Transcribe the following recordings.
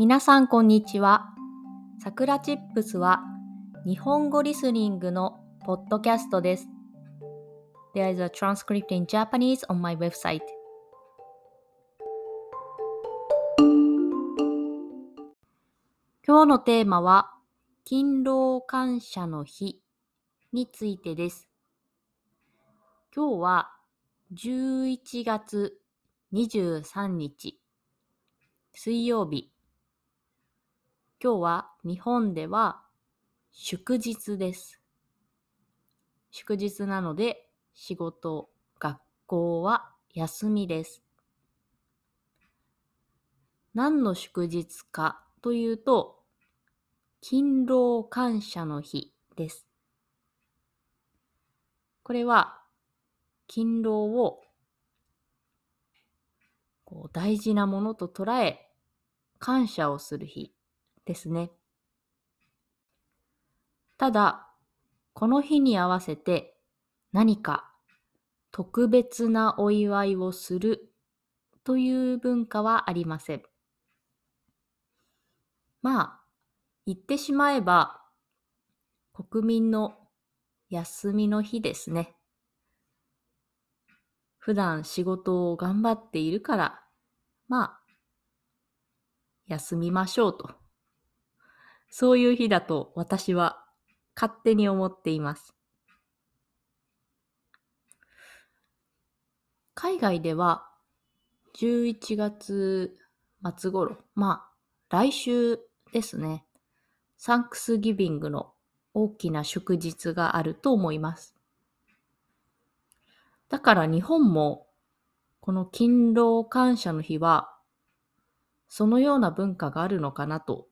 皆さんこんにちは。さくらチップスは日本語リスニングのポッドキャストです。There is a transcript in Japanese on my website. 今日のテーマは勤労感謝の日についてです。今日は11月23日水曜日。今日は日本では祝日です。祝日なので仕事、学校は休みです。何の祝日かというと、勤労感謝の日です。これは勤労をこう大事なものと捉え、感謝をする日ですね。ただ、この日に合わせて何か特別なお祝いをするという文化はありません。まあ、言ってしまえば国民の休みの日ですね。普段仕事を頑張っているから、まあ、休みましょうと。そういう日だと私は勝手に思っています。海外では11月末頃、まあ来週ですね、サンクスギビングの大きな祝日があると思います。だから日本もこの勤労感謝の日はそのような文化があるのかなと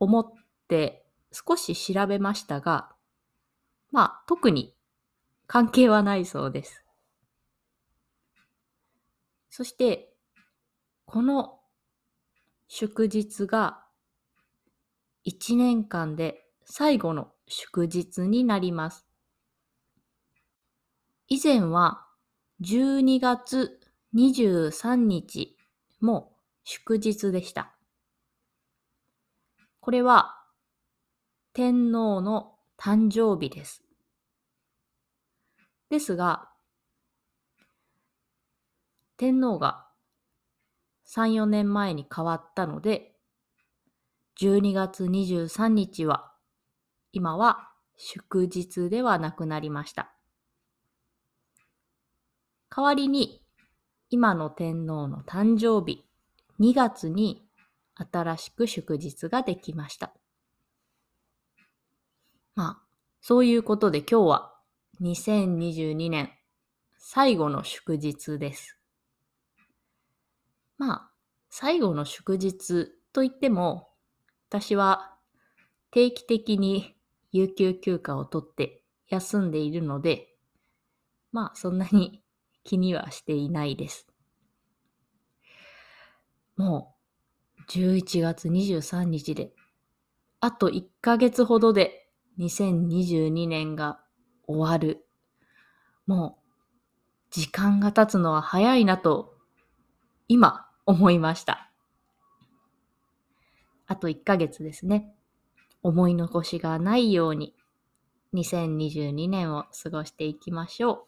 思って少し調べましたが、まあ特に関係はないそうです。そして、この祝日が1年間で最後の祝日になります。以前は12月23日も祝日でした。これは天皇の誕生日です。ですが、天皇が3、4年前に変わったので、12月23日は今は祝日ではなくなりました。代わりに今の天皇の誕生日2月に新しく祝日ができました。まあ、そういうことで今日は2022年最後の祝日です。まあ、最後の祝日といっても、私は定期的に有給休暇を取って休んでいるので、まあそんなに気にはしていないです。もう11月23日で、あと1ヶ月ほどで2022年が終わる。もう時間が経つのは早いなと今思いました。あと1ヶ月ですね。思い残しがないように2022年を過ごしていきましょう。